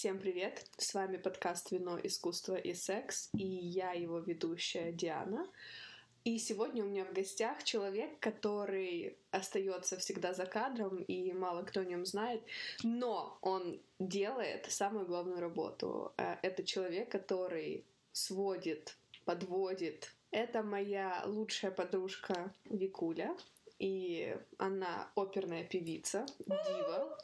Всем привет! С вами подкаст «Вино, искусство и секс» и я его ведущая Диана. И сегодня у меня в гостях человек, который остается всегда за кадром, и мало кто о нем знает, но он делает самую главную работу. Э, это человек, который сводит, подводит. Это моя лучшая подружка Викуля, и она оперная певица, дива.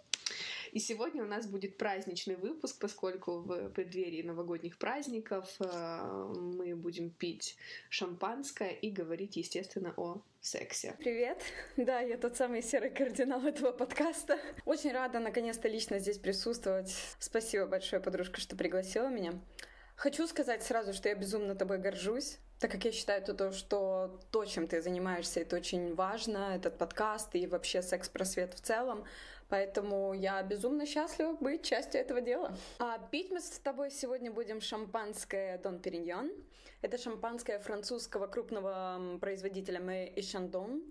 И сегодня у нас будет праздничный выпуск, поскольку в преддверии новогодних праздников э, мы будем пить шампанское и говорить, естественно, о сексе. Привет! Да, я тот самый серый кардинал этого подкаста. Очень рада наконец-то лично здесь присутствовать. Спасибо большое, подружка, что пригласила меня. Хочу сказать сразу, что я безумно тобой горжусь так как я считаю то, что то, чем ты занимаешься, это очень важно, этот подкаст и вообще секс-просвет в целом. Поэтому я безумно счастлива быть частью этого дела. А пить мы с тобой сегодня будем шампанское Дон Периньон. Это шампанское французского крупного производителя Мэ и Шандон.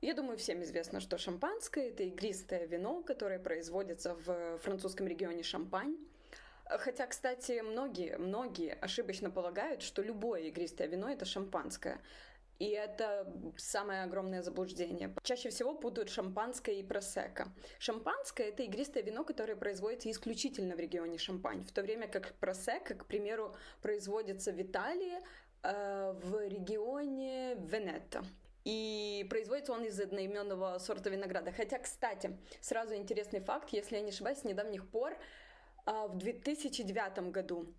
Я думаю, всем известно, что шампанское — это игристое вино, которое производится в французском регионе Шампань. Хотя, кстати, многие, многие ошибочно полагают, что любое игристое вино — это шампанское. И это самое огромное заблуждение. Чаще всего путают шампанское и просека. Шампанское — это игристое вино, которое производится исключительно в регионе Шампань, в то время как просека, к примеру, производится в Италии, э, в регионе Венето. И производится он из одноименного сорта винограда. Хотя, кстати, сразу интересный факт, если я не ошибаюсь, с недавних пор в 2009 году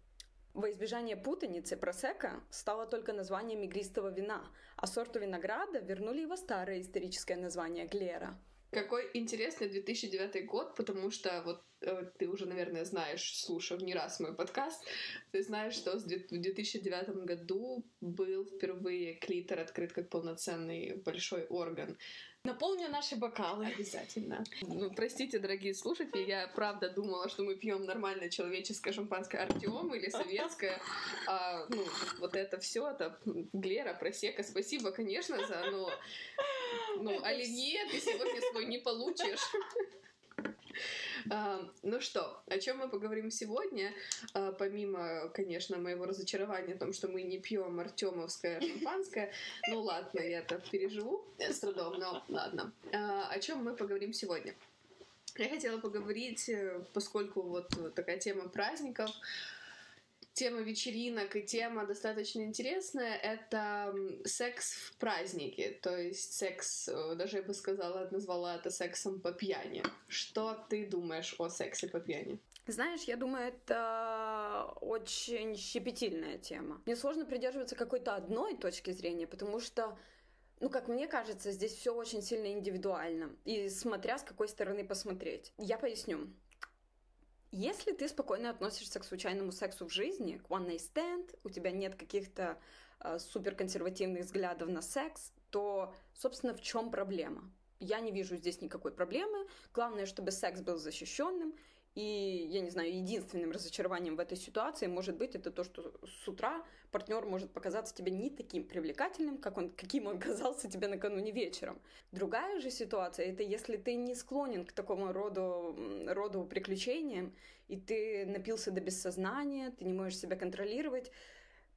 во избежание путаницы просека стало только названием игристого вина, а сорту винограда вернули его старое историческое название Глера. Какой интересный 2009 год, потому что вот э, ты уже, наверное, знаешь, слушав не раз мой подкаст, ты знаешь, что в 2009 году был впервые клитор открыт как полноценный большой орган. Наполню наши бокалы. Обязательно. Ну, простите, дорогие слушатели, я правда думала, что мы пьем нормальное человеческое шампанское Артем или советское. А, ну, вот это все, это Глера, просека. Спасибо, конечно, за, но... Ну, нет, ты сегодня свой не получишь. Ну что, о чем мы поговорим сегодня? А, помимо, конечно, моего разочарования о том, что мы не пьем артемовское шампанское, ну ладно, я это переживу с трудом, но ладно. А, о чем мы поговорим сегодня? Я хотела поговорить, э, поскольку вот такая тема праздников, тема вечеринок и тема достаточно интересная. Это секс в празднике. То есть секс, э, даже я бы сказала, назвала это сексом по пьяни. Что ты думаешь о сексе по пьяни? Знаешь, я думаю, это очень щепетильная тема. Мне сложно придерживаться какой-то одной точки зрения, потому что ну, как мне кажется, здесь все очень сильно индивидуально. И смотря с какой стороны посмотреть. Я поясню. Если ты спокойно относишься к случайному сексу в жизни, к one night stand, у тебя нет каких-то э, суперконсервативных взглядов на секс, то, собственно, в чем проблема? Я не вижу здесь никакой проблемы. Главное, чтобы секс был защищенным, и, я не знаю, единственным разочарованием в этой ситуации может быть это то, что с утра партнер может показаться тебе не таким привлекательным, как он, каким он казался тебе накануне вечером. Другая же ситуация — это если ты не склонен к такому роду, роду приключениям, и ты напился до бессознания, ты не можешь себя контролировать,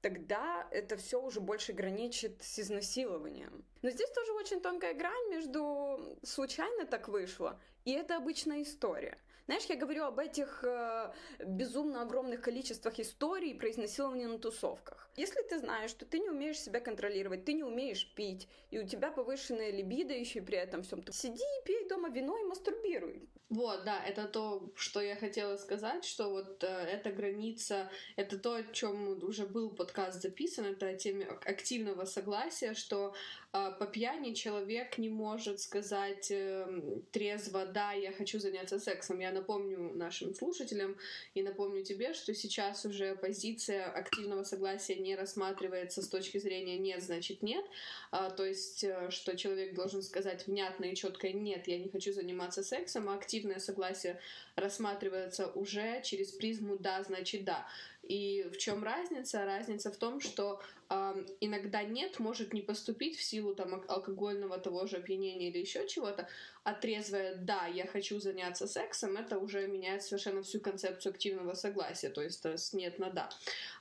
тогда это все уже больше граничит с изнасилованием. Но здесь тоже очень тонкая грань между случайно так вышло, и это обычная история — знаешь, я говорю об этих э, безумно огромных количествах историй про изнасилование на тусовках. Если ты знаешь, что ты не умеешь себя контролировать, ты не умеешь пить, и у тебя повышенная либидо еще при этом всем, то сиди и пей дома вино и мастурбируй. Вот, да, это то, что я хотела сказать, что вот э, эта граница, это то, о чем уже был подкаст записан, это о теме активного согласия, что по пьяни человек не может сказать э, трезво, да, я хочу заняться сексом, я напомню нашим слушателям и напомню тебе, что сейчас уже позиция активного согласия не рассматривается с точки зрения нет, значит нет. А, то есть, э, что человек должен сказать внятно и четко нет, я не хочу заниматься сексом, а активное согласие рассматривается уже через призму да, значит да. И в чем разница? Разница в том, что э, иногда нет может не поступить в силу там алкогольного того же опьянения или еще чего-то, а трезвое «да, я хочу заняться сексом» это уже меняет совершенно всю концепцию активного согласия, то есть с «нет» на «да».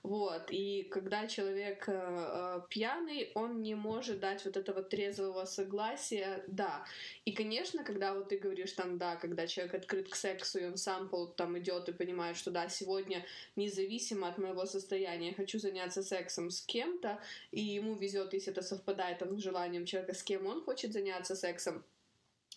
Вот. И когда человек э, э, пьяный, он не может дать вот этого трезвого согласия «да». И, конечно, когда вот ты говоришь там «да», когда человек открыт к сексу, и он сам там идет и понимает, что «да, сегодня независимо от моего состояния хочу заняться сексом с кем-то», и ему везет, если это совпадает там, с желанием человека, с кем он хочет заняться сексом,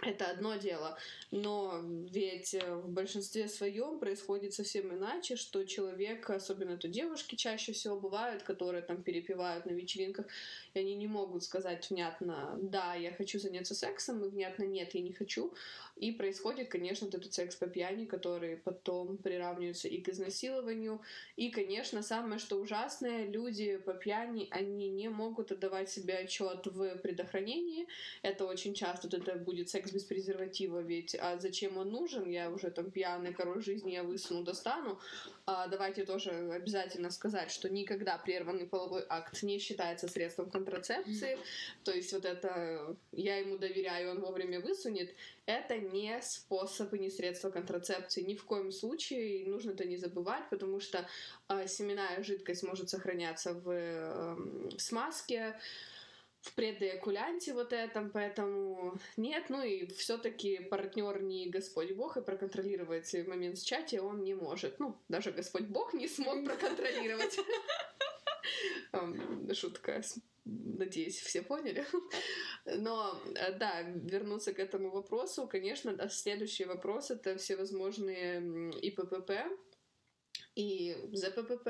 это одно дело, но ведь э, в большинстве своем происходит совсем иначе, что человек, особенно это девушки чаще всего бывают, которые там перепевают на вечеринках, и они не могут сказать внятно «да, я хочу заняться сексом», и внятно «нет, я не хочу». И происходит, конечно, вот этот секс по пьяни, который потом приравнивается и к изнасилованию. И, конечно, самое что ужасное, люди по пьяни, они не могут отдавать себе отчет в предохранении. Это очень часто вот это будет секс без презерватива, ведь а зачем он нужен? Я уже там пьяный король жизни, я высуну, достану. А давайте тоже обязательно сказать, что никогда прерванный половой акт не считается средством контрацепции. То есть вот это я ему доверяю, он вовремя высунет. Это не способ и не средство контрацепции. Ни в коем случае нужно это не забывать, потому что э, семенная жидкость может сохраняться в, э, в смазке, в предоякулянте вот этом, поэтому нет, ну и все-таки партнер не Господь Бог, и проконтролировать момент в чате он не может. Ну, даже Господь Бог не смог проконтролировать. Шутка. Надеюсь, все поняли. Но, э, да, вернуться к этому вопросу, конечно, следующий вопрос — это всевозможные ИППП, и ЗППП,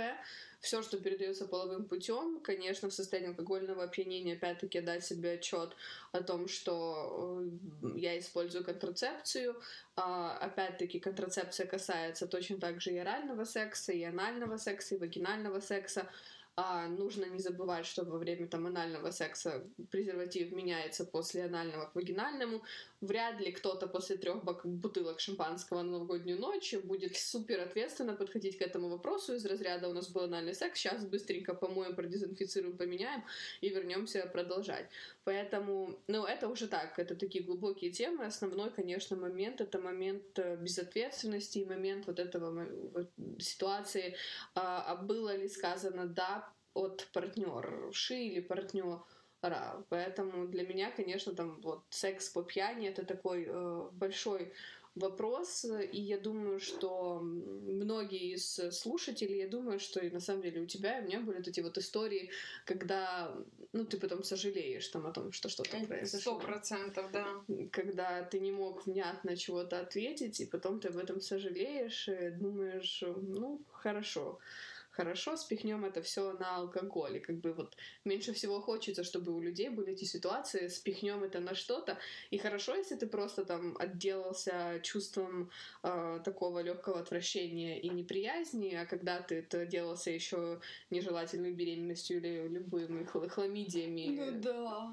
все, что передается половым путем, конечно, в состоянии алкогольного опьянения, опять-таки, дать себе отчет о том, что э, я использую контрацепцию. А, опять-таки, контрацепция касается точно так же и орального секса, и анального секса, и вагинального секса. А, нужно не забывать, что во время там анального секса презерватив меняется после анального к вагинальному. Вряд ли кто-то после трех бутылок шампанского на новогоднюю ночь будет супер ответственно подходить к этому вопросу из разряда у нас был анальный секс, сейчас быстренько помоем, продезинфицируем, поменяем и вернемся продолжать. Поэтому, ну, это уже так, это такие глубокие темы. Основной, конечно, момент — это момент э, безответственности и момент вот этого ситуации, а, а было ли сказано «да» от партнерши или партнера. Поэтому для меня, конечно, там вот секс по пьяни это такой э, большой вопрос, и я думаю, что многие из слушателей, я думаю, что и на самом деле у тебя и у меня были эти вот истории, когда, ну, ты потом сожалеешь там о том, что что-то произошло. Сто процентов, да. Когда ты не мог внятно чего-то ответить, и потом ты об этом сожалеешь, и думаешь, ну, хорошо хорошо, спихнем это все на алкоголь. И как бы вот меньше всего хочется, чтобы у людей были эти ситуации, спихнем это на что-то. И хорошо, если ты просто там отделался чувством э, такого легкого отвращения и неприязни, а когда ты это делался еще нежелательной беременностью или любыми хламидиями. Ну да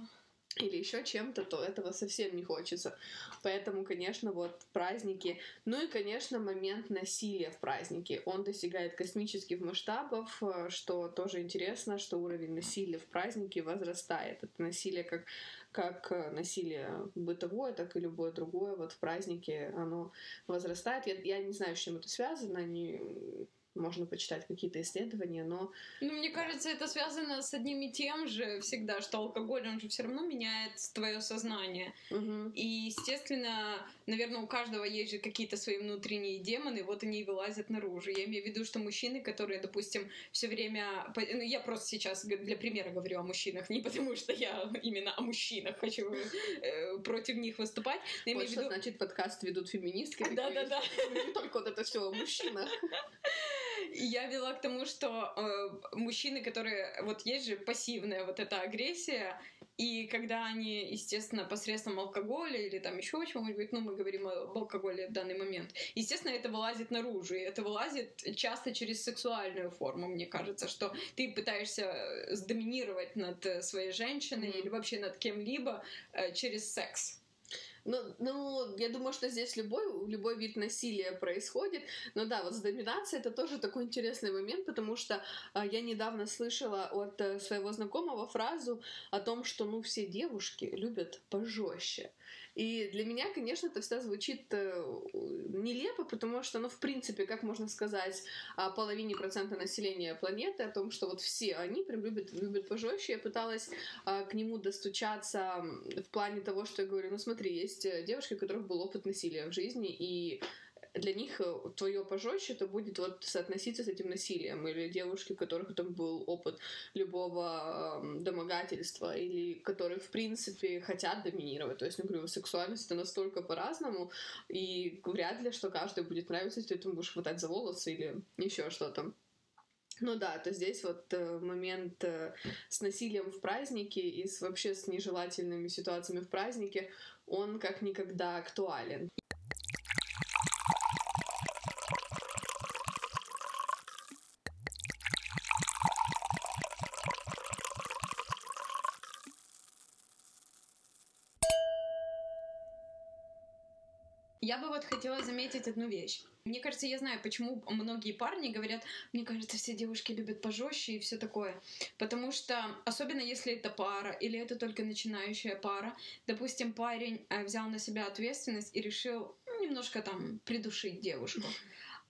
или еще чем-то, то этого совсем не хочется. Поэтому, конечно, вот праздники. Ну и, конечно, момент насилия в празднике. Он достигает космических масштабов, э, что тоже интересно, что уровень насилия в празднике возрастает. Это насилие как как э, насилие бытовое, так и любое другое вот в празднике оно возрастает. Я, я не знаю, с чем это связано, не, можно почитать какие-то исследования, но... Ну, мне кажется, это связано с одним и тем же всегда, что алкоголь, он же все равно меняет твое сознание. Угу. И, естественно, наверное, у каждого есть же какие-то свои внутренние демоны, вот они и вылазят наружу. Я имею в виду, что мужчины, которые, допустим, все время... Ну, я просто сейчас для примера говорю о мужчинах, не потому что я именно о мужчинах хочу э, против них выступать. Но вот что виду... значит подкаст ведут феминистки. Да-да-да. Не только вот это все о мужчинах. я вела к тому, что э, мужчины, которые... Вот есть же пассивная вот эта агрессия, и когда они, естественно, посредством алкоголя или там еще чего-нибудь, ну, мы говорим об алкоголе в данный момент, естественно, это вылазит наружу, и это вылазит часто через сексуальную форму, мне кажется, что ты пытаешься сдоминировать над своей женщиной mm-hmm. или вообще над кем-либо э, через секс. Ну, ну, я думаю, что здесь любой, любой вид насилия происходит. Но да, вот с доминацией это тоже такой интересный момент, потому что а, я недавно слышала от а, своего знакомого фразу о том, что, ну, все девушки любят пожестче. И для меня, конечно, это всегда звучит э, нелепо, потому что, ну, в принципе, как можно сказать о половине процента населения планеты, о том, что вот все они прям любят, любят пожестче. Я пыталась а, к нему достучаться в плане того, что я говорю, ну, смотри, есть э, девушки, у которых был опыт насилия в жизни, и для них э, твое пожестче это будет вот соотноситься с этим насилием или девушки, у которых там был опыт любого э, домогательства или которые в принципе хотят доминировать. То есть, ну, говорю, сексуальность это настолько по-разному, и вряд ли, что каждый будет нравиться, если ты этому будешь хватать за волосы или еще что-то. Ну да, то здесь вот э, момент э, с насилием в празднике и с, вообще с нежелательными ситуациями в празднике, он как никогда актуален. Я бы вот хотела заметить одну вещь. Мне кажется, я знаю, почему многие парни говорят, мне кажется, все девушки любят пожестче и все такое. Потому что, особенно если это пара или это только начинающая пара, допустим, парень э, взял на себя ответственность и решил немножко там придушить девушку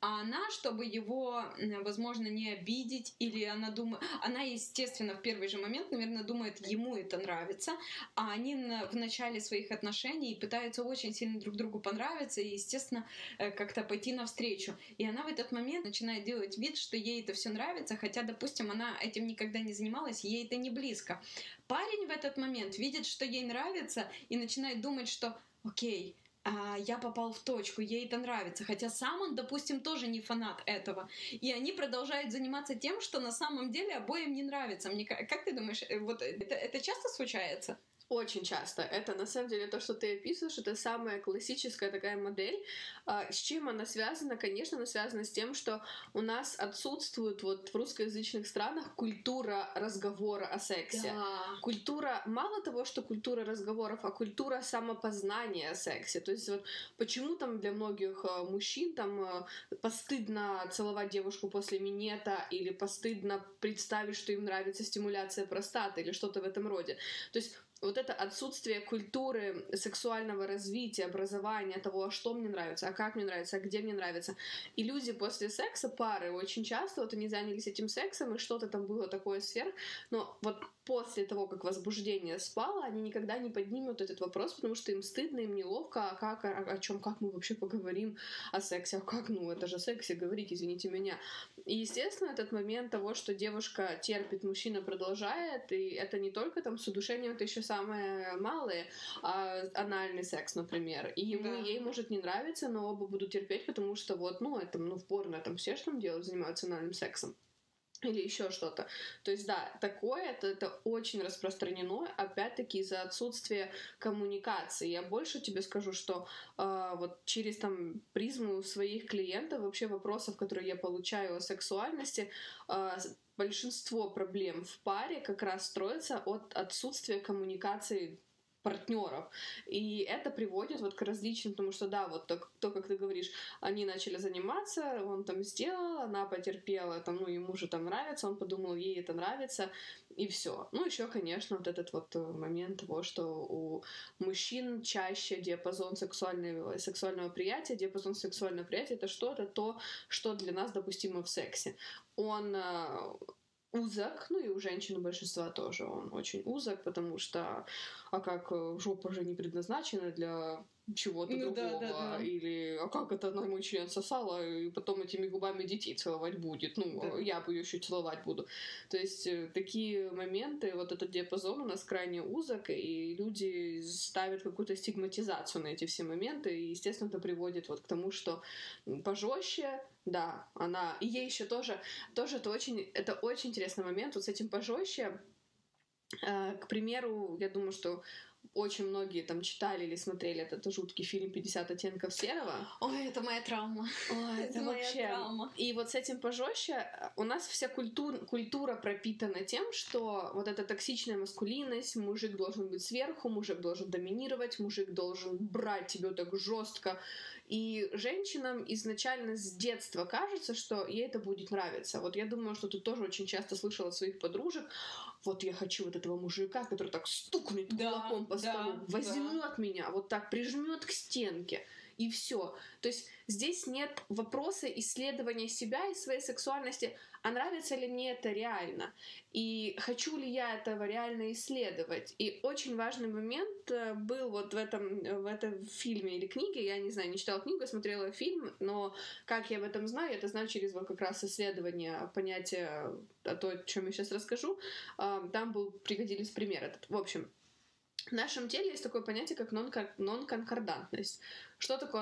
а она, чтобы его, возможно, не обидеть, или она думает, она, естественно, в первый же момент, наверное, думает, ему это нравится, а они в начале своих отношений пытаются очень сильно друг другу понравиться и, естественно, э, как-то пойти навстречу. И она в этот момент начинает делать вид, что ей это все нравится, хотя, допустим, она этим никогда не занималась, ей это не близко. Парень в этот момент видит, что ей нравится, и начинает думать, что окей, а, я попал в точку, ей это нравится. Хотя сам он, допустим, тоже не фанат этого. И они продолжают заниматься тем, что на самом деле обоим не нравится. Мне как ты думаешь, э, вот это, это часто случается? Очень часто. Это на самом деле то, что ты описываешь, это самая классическая такая модель. А, с чем она связана? Конечно, она связана с тем, что у нас отсутствует вот в русскоязычных странах культура разговора о сексе. Да. Культура, мало того, что культура разговоров, а культура самопознания о сексе. То есть вот почему там для многих а, мужчин там а, постыдно целовать девушку после минета или постыдно представить, что им нравится стимуляция простаты или что-то в этом роде. То есть вот это отсутствие культуры сексуального развития, образования, того, а что мне нравится, а как мне нравится, а где мне нравится. И люди после секса, пары, очень часто вот они занялись этим сексом, и что-то там было такое сверх, но вот после того, как возбуждение спало, они никогда не поднимут этот вопрос, потому что им стыдно, им неловко, а как, о, о чем, как мы вообще поговорим о сексе, а как, ну, это же сексе говорить, извините меня. И, естественно, этот момент того, что девушка терпит, мужчина продолжает, и это не только там с удушением, это еще самое малое, а анальный секс, например. И ему, да. ей может не нравиться, но оба будут терпеть, потому что вот, ну, это, ну, в порно там все что там делают, занимаются анальным сексом или еще что-то. То есть, да, такое это, это очень распространено, опять-таки, из-за отсутствия коммуникации. Я больше тебе скажу, что э, вот через там призму своих клиентов, вообще вопросов, которые я получаю о сексуальности, э, большинство проблем в паре как раз строится от отсутствия коммуникации партнеров. И это приводит вот к различным, потому что да, вот то, то, как ты говоришь, они начали заниматься, он там сделал, она потерпела, там, ну, ему же там нравится, он подумал, ей это нравится, и все. Ну, еще, конечно, вот этот вот э, момент того, что у мужчин чаще диапазон сексуального, сексуального приятия, диапазон сексуального приятия это что-то то, что для нас допустимо в сексе. Он э, узок, ну и у женщин большинства тоже он очень узок, потому что, а как э, жопа же не предназначена для чего-то ну, другого, да, да, да. или а как это на мой член сосала, и потом этими губами детей целовать будет, ну, да. я бы ее еще целовать буду. То есть э, такие моменты, вот этот диапазон у нас крайне узок, и люди ставят какую-то стигматизацию на эти все моменты, и, естественно, это приводит вот к тому, что пожестче, да, она... И ей еще тоже, тоже это очень, это очень интересный момент. Вот с этим пожестче, э, к примеру, я думаю, что очень многие там читали или смотрели этот жуткий фильм «50 оттенков серого». Ой, это моя травма. Ой, это, это вообще... травма. И вот с этим пожестче у нас вся культур... культура пропитана тем, что вот эта токсичная маскулинность, мужик должен быть сверху, мужик должен доминировать, мужик должен брать тебя так жестко, и женщинам изначально с детства кажется, что ей это будет нравиться. Вот я думаю, что ты тоже очень часто слышала от своих подружек, вот я хочу вот этого мужика, который так стукнет да, кулаком по столу, да, возьмет да. меня, вот так прижмет к стенке и все. То есть здесь нет вопроса исследования себя и своей сексуальности, а нравится ли мне это реально, и хочу ли я этого реально исследовать. И очень важный момент э, был вот в этом, в этом фильме или книге, я не знаю, не читала книгу, смотрела фильм, но как я об этом знаю, это знаю через вот как раз исследование понятия о том, о чем я сейчас расскажу. Там был, пригодились примеры. В общем, в нашем теле есть такое понятие, как нон-конкордантность. Что такое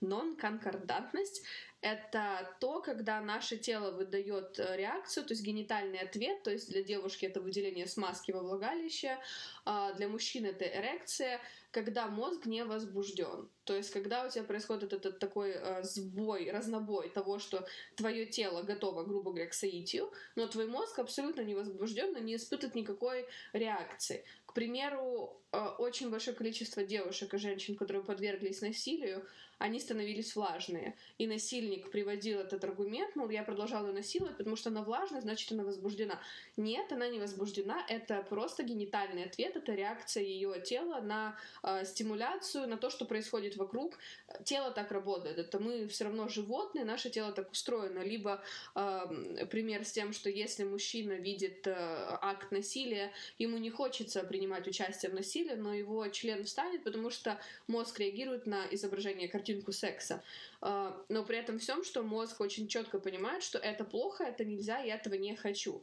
нон-конкордантность? Это то, когда наше тело выдает э, реакцию, то есть генитальный ответ, то есть для девушки это выделение смазки во влагалище, а для мужчин это эрекция, когда мозг не возбужден. То есть, когда у тебя происходит этот такой э, сбой, разнобой того, что твое тело готово, грубо говоря, к соитию, но твой мозг абсолютно не возбужден, не испытывает никакой реакции. К примеру, очень большое количество девушек и женщин, которые подверглись насилию, они становились влажные. И насильник приводил этот аргумент, мол, я продолжала ее насиловать, потому что она влажная, значит, она возбуждена. Нет, она не возбуждена, это просто генитальный ответ, это реакция ее тела на э, стимуляцию, на то, что происходит вокруг. Тело так работает, это мы все равно животные, наше тело так устроено. Либо э, пример с тем, что если мужчина видит э, акт насилия, ему не хочется принимать участие в насилии, но его член встанет, потому что мозг реагирует на изображение картинку секса. А, но при этом всем, что мозг очень четко понимает, что это плохо, это нельзя, я этого не хочу.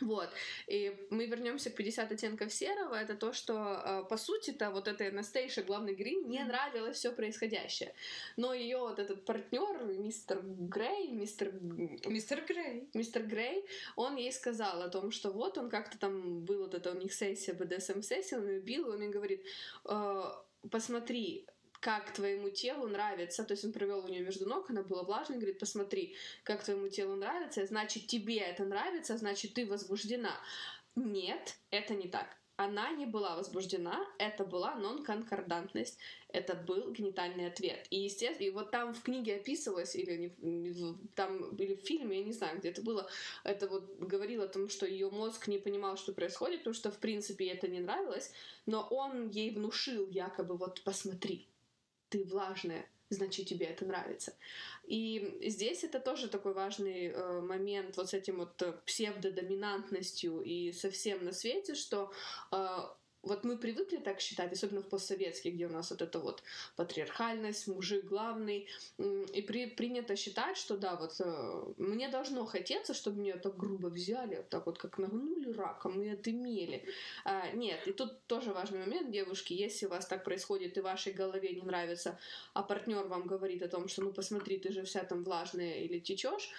Вот. И мы вернемся к 50 оттенков серого. Это то, что, а, по сути-то, вот этой Анастейше, главной героине, не нравилось все происходящее. Но ее вот этот партнер, мистер Грей, мистер... Мистер Грей. Мистер Грей, он ей сказал о том, что вот он как-то там, был вот это у них сессия, BDSM-сессия, он ее бил, и он ей говорит, «Э, посмотри, как твоему телу нравится, то есть он провел у нее между ног, она была влажной, говорит, посмотри, как твоему телу нравится, значит, тебе это нравится, значит, ты возбуждена. Нет, это не так. Она не была возбуждена, это была нон-конкордантность, это был генитальный ответ. И, естественно, и вот там в книге описывалось, или не, там, или в фильме, я не знаю, где это было, это вот говорило о том, что ее мозг не понимал, что происходит, потому что, в принципе, это не нравилось, но он ей внушил якобы, вот, посмотри, ты влажная, значит тебе это нравится. И здесь это тоже такой важный э, момент вот с этим вот э, псевдодоминантностью и совсем на свете, что э, вот мы привыкли так считать, особенно в постсоветских, где у нас вот эта вот патриархальность, мужик главный, и при, принято считать, что да, вот э, мне должно хотеться, чтобы меня так грубо взяли, так вот как нагнули раком и отымели. А, нет, и тут тоже важный момент, девушки, если у вас так происходит и вашей голове не нравится, а партнер вам говорит о том, что ну посмотри, ты же вся там влажная или течешь,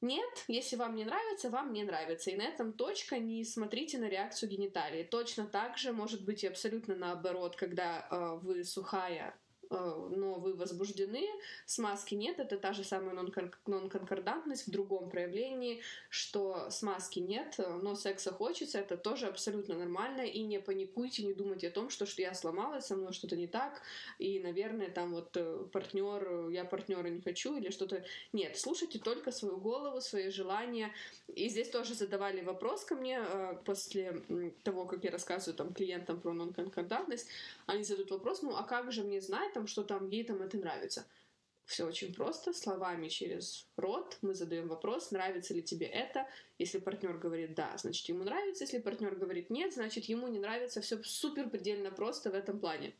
нет, если вам не нравится, вам не нравится. И на этом точка, не смотрите на реакцию гениталии. Точно так же может быть и абсолютно наоборот, когда э, вы сухая но вы возбуждены, смазки нет, это та же самая нон-конкордантность в другом проявлении, что смазки нет, но секса хочется, это тоже абсолютно нормально, и не паникуйте, не думайте о том, что, что я сломалась, со мной что-то не так, и, наверное, там вот э, партнер, я партнера не хочу, или что-то... Нет, слушайте только свою голову, свои желания. И здесь тоже задавали вопрос ко мне э, после того, как я рассказываю там клиентам про нон-конкордантность, они задают вопрос, ну а как же мне знать, там, что там ей там это нравится. Все очень просто, словами через рот мы задаем вопрос, нравится ли тебе это. Если партнер говорит да, значит ему нравится. Если партнер говорит нет, значит ему не нравится. Все супер предельно просто в этом плане.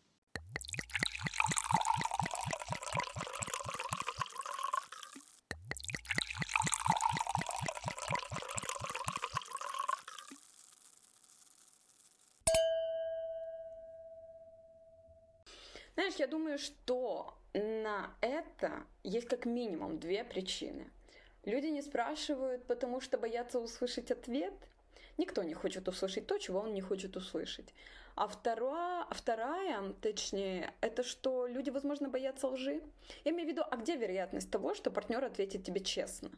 Знаешь, я думаю, что на это есть как минимум две причины. Люди не спрашивают, потому что боятся услышать ответ. Никто не хочет услышать то, чего он не хочет услышать. А вторая, вторая, точнее, это что люди, возможно, боятся лжи. Я имею в виду, а где вероятность того, что партнер ответит тебе честно?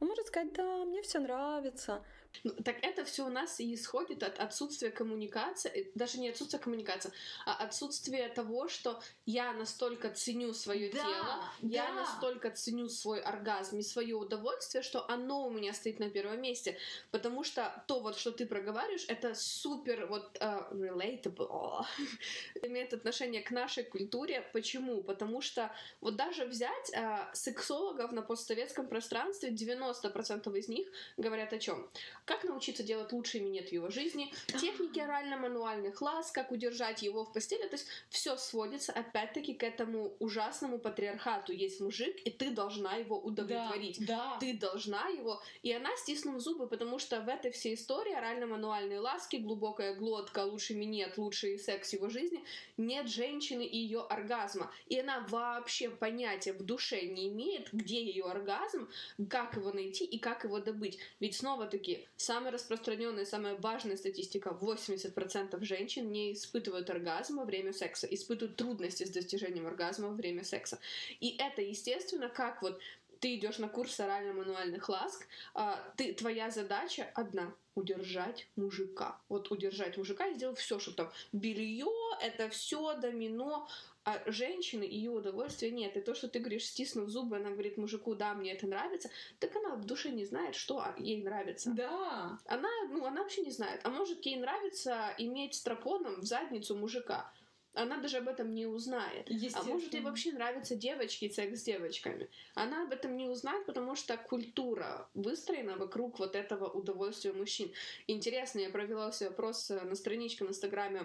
Он может сказать, да, мне все нравится. Ну, так это все у нас и исходит от отсутствия коммуникации, э, даже не отсутствия коммуникации, а отсутствия того, что я настолько ценю свое да, тело, да. я настолько ценю свой оргазм и свое удовольствие, что оно у меня стоит на первом месте. Потому что то, вот, что ты проговариваешь, это супер вот uh, relatable, имеет отношение к нашей культуре. Почему? Потому что вот даже взять uh, сексологов на постсоветском пространстве, 90% из них говорят о чем? как научиться делать лучший минет в его жизни, техники орально-мануальных ласк, как удержать его в постели. То есть все сводится опять-таки к этому ужасному патриархату. Есть мужик, и ты должна его удовлетворить. Да, да. Ты должна его. И она стиснула зубы, потому что в этой всей истории орально-мануальные ласки, глубокая глотка, лучший минет, лучший секс его жизни, нет женщины и ее оргазма. И она вообще понятия в душе не имеет, где ее оргазм, как его найти и как его добыть. Ведь снова-таки Самая распространенная, самая важная статистика 80% женщин не испытывают оргазм во время секса, испытывают трудности с достижением оргазма во время секса. И это, естественно, как вот ты идешь на курс орально-мануальных ласк, а, ты, твоя задача одна — удержать мужика. Вот удержать мужика и сделать все, чтобы там белье, это все, домино, а женщины ее удовольствия нет. И то, что ты говоришь, стиснув зубы, она говорит мужику, да, мне это нравится, так она в душе не знает, что ей нравится. Да. Она, ну, она вообще не знает. А может, ей нравится иметь стропоном в задницу мужика. Она даже об этом не узнает. А может, ей вообще нравятся девочки и секс с девочками. Она об этом не узнает, потому что культура выстроена вокруг вот этого удовольствия мужчин. Интересно, я провела себе опрос на страничке в Инстаграме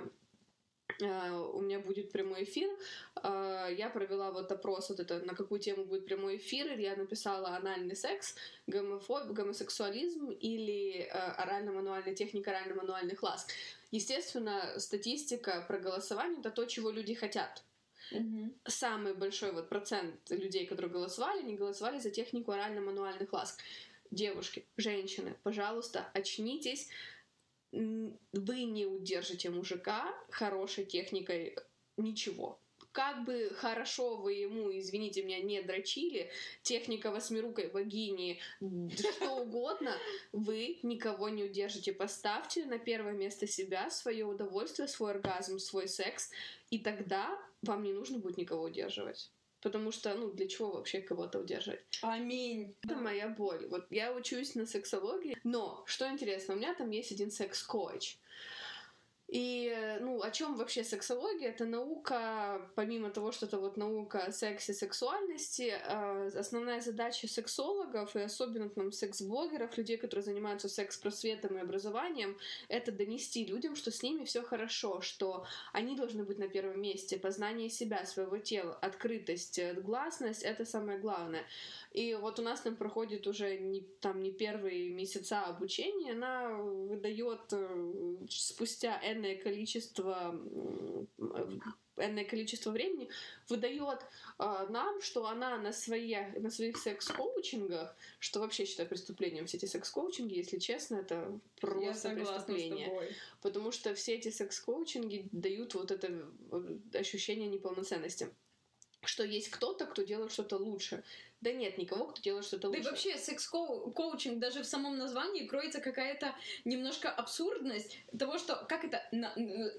Э, у меня будет прямой эфир. Э, я провела вот опрос вот это, на какую тему будет прямой эфир. Я написала анальный секс, гомофоб, гомосексуализм или э, орально-мануальная техника орально-мануальных ласк. Естественно, статистика про голосование — это то, чего люди хотят. Угу. Самый большой вот процент людей, которые голосовали, не голосовали за технику орально-мануальных ласк. Девушки, женщины, пожалуйста, очнитесь вы не удержите мужика хорошей техникой ничего. Как бы хорошо вы ему, извините меня, не дрочили, техника восьмирукой вагини, что угодно, вы никого не удержите. Поставьте на первое место себя, свое удовольствие, свой оргазм, свой секс, и тогда вам не нужно будет никого удерживать. Потому что, ну, для чего вообще кого-то удерживать? Аминь. Это моя боль. Вот я учусь на сексологии, но, что интересно, у меня там есть один секс-коуч. И, ну, о чем вообще сексология? Это наука, помимо того, что это вот наука сексе, сексуальности, э, основная задача сексологов и особенно там секс-блогеров, людей, которые занимаются секс-просветом и образованием, это донести людям, что с ними все хорошо, что они должны быть на первом месте, познание себя, своего тела, открытость, гласность — это самое главное. И вот у нас там проходит уже не, там не первые месяца обучения, она выдает э, спустя энное количество энное количество времени выдает э, нам, что она на, свои, на своих секс-коучингах, что вообще считаю преступлением все эти секс-коучинги, если честно, это просто преступление. Потому что все эти секс-коучинги дают вот это э, ощущение неполноценности что есть кто-то, кто делает что-то лучше. Да нет никого, кто делает что-то лучше. Да и вообще секс-коучинг, даже в самом названии кроется какая-то немножко абсурдность того, что как это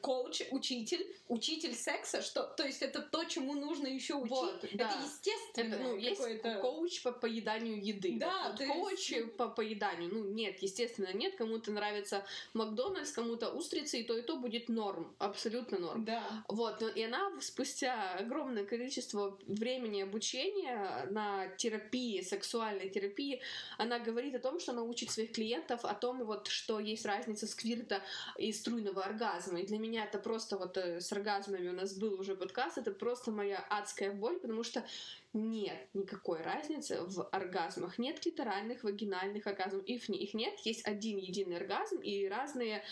коуч, учитель, учитель секса, что, то есть это то, чему нужно еще учить. Вот, это да. естественно. Это, ну, есть коуч по поеданию еды. Да, вот, коуч есть... по поеданию. Ну нет, естественно, нет. Кому-то нравится Макдональдс, кому-то устрицы, и то и то будет норм, абсолютно норм. Да. Вот, и она спустя огромное количество времени обучения на терапии, сексуальной терапии, она говорит о том, что она учит своих клиентов о том, вот, что есть разница сквирта и струйного оргазма. И для меня это просто вот э, с оргазмами у нас был уже подкаст, это просто моя адская боль, потому что нет никакой разницы в оргазмах. Нет клиторальных, вагинальных оргазмов. Их, их нет. Есть один единый оргазм и разные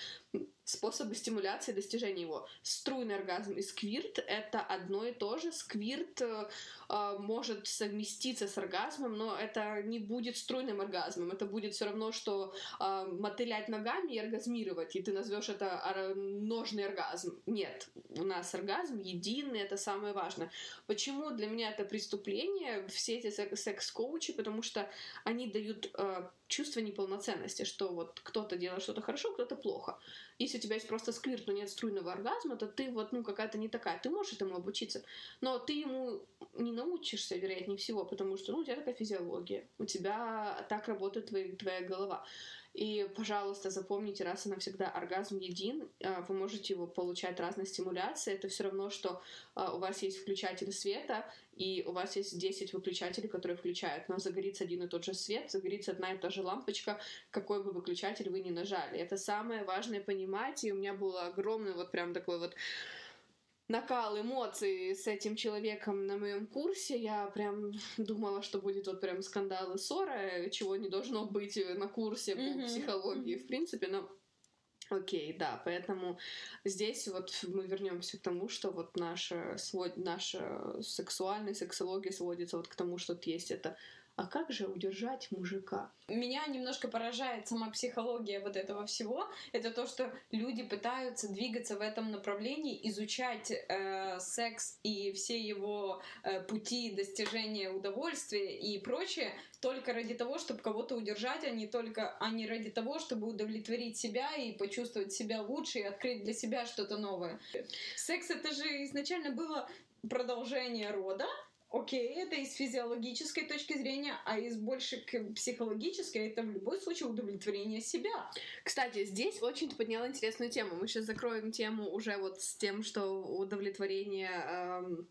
способы стимуляции достижения его. Струйный оргазм и сквирт — это одно и то же. Сквирт э, э, может совместиться с оргазмом, но это не будет струйным оргазмом. Это будет все равно, что э, мотылять ногами и оргазмировать, и ты назовешь это ножный оргазм. Нет, у нас оргазм единый, это самое важное. Почему для меня это преступление, все эти секс-коучи, потому что они дают э, чувство неполноценности, что вот кто-то делает что-то хорошо, кто-то плохо. Если у тебя есть просто сквирт, но нет струйного оргазма, то ты вот, ну, какая-то не такая. Ты можешь этому обучиться, но ты ему не научишься, вероятнее всего, потому что, ну, у тебя такая физиология, у тебя так работает твоя, твоя голова. И, пожалуйста, запомните раз и навсегда, оргазм един, а, вы можете его получать разной стимуляции, это все равно, что а, у вас есть включатель света, и у вас есть 10 выключателей, которые включают, но загорится один и тот же свет, загорится одна и та же лампочка, какой бы выключатель вы ни нажали. Это самое важное понимать, и у меня было огромный вот прям такой вот накал эмоций с этим человеком на моем курсе. Я прям думала, что будет вот прям скандал и ссора, чего не должно быть на курсе по mm-hmm. психологии, в принципе, но Окей, да, поэтому здесь вот мы вернемся к тому, что вот наша, свод, наша сексуальная сексология сводится вот к тому, что есть это а как же удержать мужика? Меня немножко поражает сама психология вот этого всего. Это то, что люди пытаются двигаться в этом направлении, изучать э, секс и все его э, пути достижения удовольствия и прочее только ради того, чтобы кого-то удержать, а не только, а не ради того, чтобы удовлетворить себя и почувствовать себя лучше и открыть для себя что-то новое. Секс это же изначально было продолжение рода, Окей, это из физиологической точки зрения, а из больше психологической это в любой случай удовлетворение себя. Кстати, здесь очень ты подняла интересную тему. Мы сейчас закроем тему уже вот с тем, что удовлетворение, эм,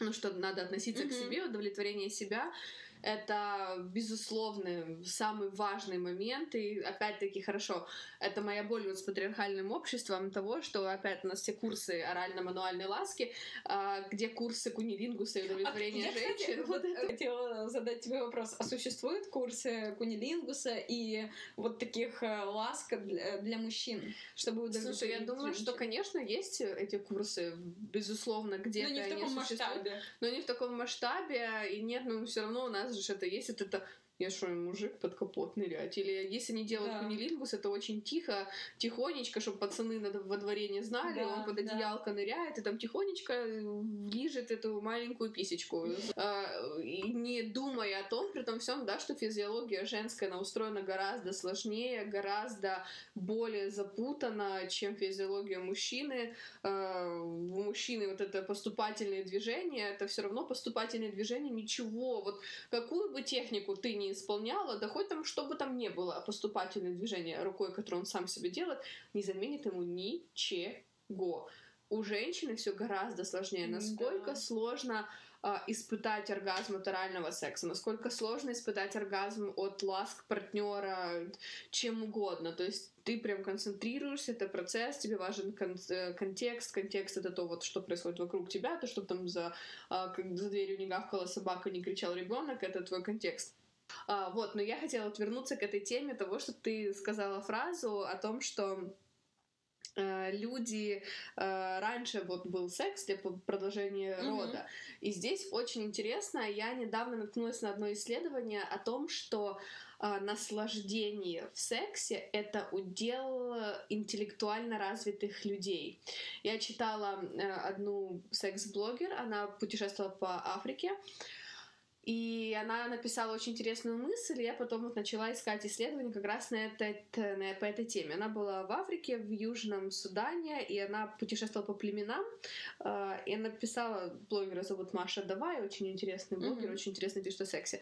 ну что надо относиться mm-hmm. к себе, удовлетворение себя это, безусловно, самый важный момент. И, опять-таки, хорошо, это моя боль вот с патриархальным обществом того, что, опять, у нас все курсы орально-мануальной ласки, а, где курсы кунилингуса и удовлетворения а, женщин. Кстати, вот это... хотела задать тебе вопрос. А существуют курсы кунилингуса и вот таких э, ласк для, для мужчин, чтобы удовлетворить Слушай, я думаю, женщин? что, конечно, есть эти курсы, безусловно, где-то в таком масштабе. Но не в таком масштабе, и нет, но все равно у нас же это есть, вот это я что, мужик под капот нырять? Или если не делают да. кунилингус, это очень тихо, тихонечко, чтобы пацаны во дворе не знали, да, он под одеялко да. ныряет и там тихонечко лижет эту маленькую писечку. А, не думая о том, при том всем, да, что физиология женская, она устроена гораздо сложнее, гораздо более запутана, чем физиология мужчины. А, у мужчины вот это поступательные движения, это все равно поступательные движения, ничего. Вот какую бы технику ты не исполняла, да хоть там, что бы там ни было, поступательное движение рукой, которое он сам себе делает, не заменит ему ничего. У женщины все гораздо сложнее. Насколько да. сложно э, испытать оргазм от орального секса, насколько сложно испытать оргазм от ласк партнера, чем угодно. То есть ты прям концентрируешься, это процесс, тебе важен кон- э, контекст, контекст это то, вот, что происходит вокруг тебя, то, что там за, э, за дверью не гавкала собака, не кричал ребенок, это твой контекст. А, вот, но я хотела вот вернуться к этой теме того, что ты сказала фразу о том, что э, люди э, раньше вот был секс для продолжения mm-hmm. рода. И здесь очень интересно, я недавно наткнулась на одно исследование о том, что э, наслаждение в сексе это удел интеллектуально развитых людей. Я читала э, одну секс-блогер, она путешествовала по Африке. И она написала очень интересную мысль, и я потом вот начала искать исследования как раз на, это, на, по этой теме. Она была в Африке, в Южном Судане, и она путешествовала по племенам, э, и она писала, блогера зовут Маша Давай, очень интересный блогер, mm-hmm. очень интересно пишет о сексе.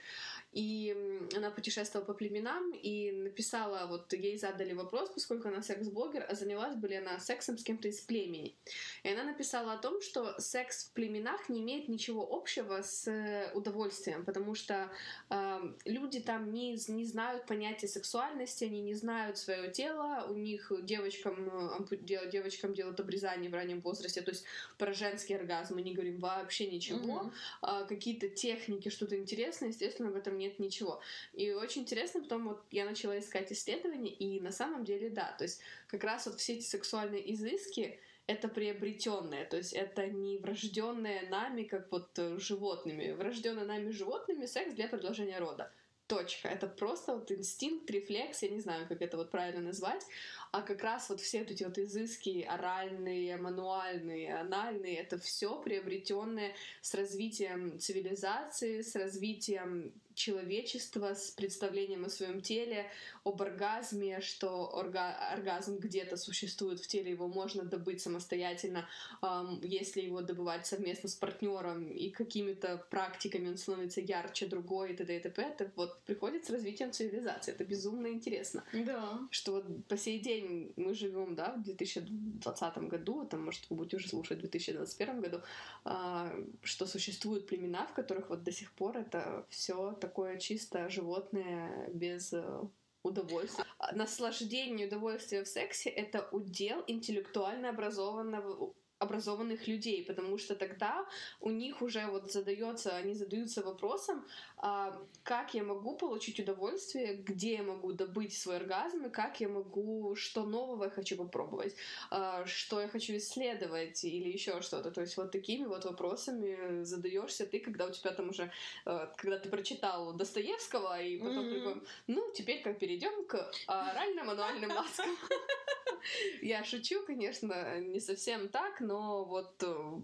И она путешествовала по племенам и написала, вот ей задали вопрос, поскольку она секс-блогер, а занялась бы ли она сексом с кем-то из племени. И она написала о том, что секс в племенах не имеет ничего общего с удовольствием удовольствием, потому что э, люди там не, не знают понятия сексуальности, они не знают свое тело, у них девочкам, девочкам делают обрезание в раннем возрасте, то есть про женский оргазм мы не говорим вообще ничего, mm-hmm. э, какие-то техники, что-то интересное, естественно, в этом нет ничего. И очень интересно, потом вот я начала искать исследования, и на самом деле да, то есть как раз вот все эти сексуальные изыски, это приобретенное, то есть это не врожденное нами, как вот э, животными. Врожденное нами животными секс для продолжения рода. Точка. Это просто вот инстинкт, рефлекс, я не знаю, как это вот правильно назвать, а как раз вот все эти вот изыски оральные, мануальные, анальные, это все приобретенное с развитием цивилизации, с развитием человечества, с представлением о своем теле, об оргазме, что орга оргазм где-то существует в теле, его можно добыть самостоятельно, эм, если его добывать совместно с партнером и какими-то практиками он становится ярче другой и т.д. и т.п. Это вот приходит с развитием цивилизации. Это безумно интересно. Да. Что вот по сей день мы живем, да, в 2020 году, там, может, вы будете уже слушать в 2021 году, а, что существуют племена, в которых вот до сих пор это все такое чисто животное без э, удовольствия. Наслаждение удовольствия в сексе — это удел интеллектуально образованного образованных людей, потому что тогда у них уже вот задается, они задаются вопросом, а, как я могу получить удовольствие, где я могу добыть свой оргазм, и как я могу, что нового я хочу попробовать, а, что я хочу исследовать или еще что-то. То есть вот такими вот вопросами задаешься ты, когда у тебя там уже, а, когда ты прочитал Достоевского, и потом mm-hmm. такой, ну, теперь как перейдем к орально-мануальным ласкам. Я шучу, конечно, не совсем так, но вот э,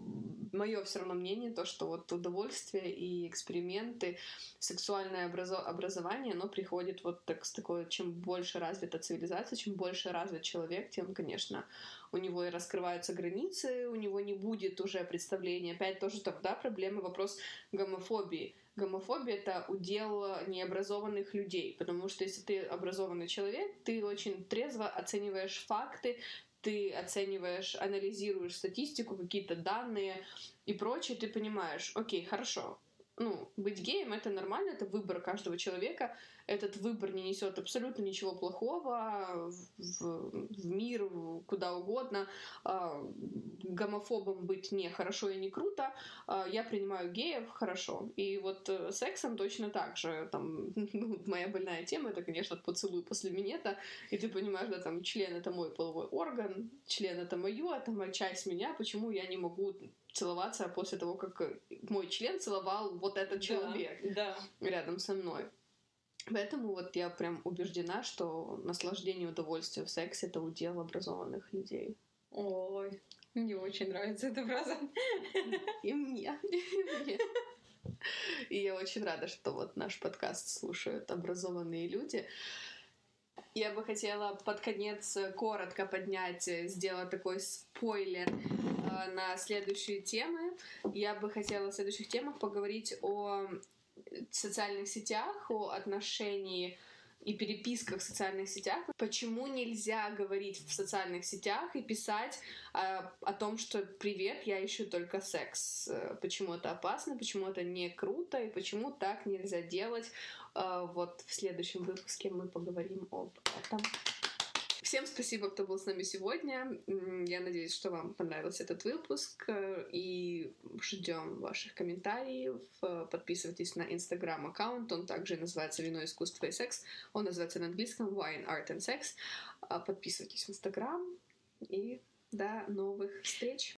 мое все равно мнение то, что вот удовольствие и эксперименты, сексуальное образо- образование, оно приходит вот так с такой, чем больше развита цивилизация, чем больше развит человек, тем, конечно, у него и раскрываются границы, у него не будет уже представления. Опять тоже тогда проблема, вопрос гомофобии гомофобия — это удел необразованных людей, потому что если ты образованный человек, ты очень трезво оцениваешь факты, ты оцениваешь, анализируешь статистику, какие-то данные и прочее, ты понимаешь, окей, хорошо, ну, быть геем это нормально, это выбор каждого человека, этот выбор не несет абсолютно ничего плохого в, в мир, куда угодно. А, гомофобом быть не хорошо и не круто. А, я принимаю геев хорошо. И вот э, сексом точно так же. Там, ну, моя больная тема это, конечно, поцелуй после минета. И ты понимаешь, да, там член это мой половой орган, член это мою, это моя часть меня. Почему я не могу целоваться после того, как мой член целовал вот этот человек да, да. рядом со мной. Поэтому вот я прям убеждена, что наслаждение и удовольствие в сексе — это удел образованных людей. Ой, мне очень нравится эта фраза. И мне. И мне. И я очень рада, что вот наш подкаст слушают образованные люди. Я бы хотела под конец коротко поднять, сделать такой спойлер э, на следующие темы. Я бы хотела в следующих темах поговорить о социальных сетях, о отношении и переписках в социальных сетях. Почему нельзя говорить в социальных сетях и писать э, о том, что «Привет, я ищу только секс». Почему это опасно, почему это не круто и почему так нельзя делать. Э, вот в следующем выпуске мы поговорим об этом. Всем спасибо, кто был с нами сегодня. Я надеюсь, что вам понравился этот выпуск. Э, и ждем ваших комментариев. Э, подписывайтесь на инстаграм аккаунт. Он также называется Вино, искусство и секс. Он называется на английском Wine, Art and Sex. Подписывайтесь в инстаграм. И до новых встреч!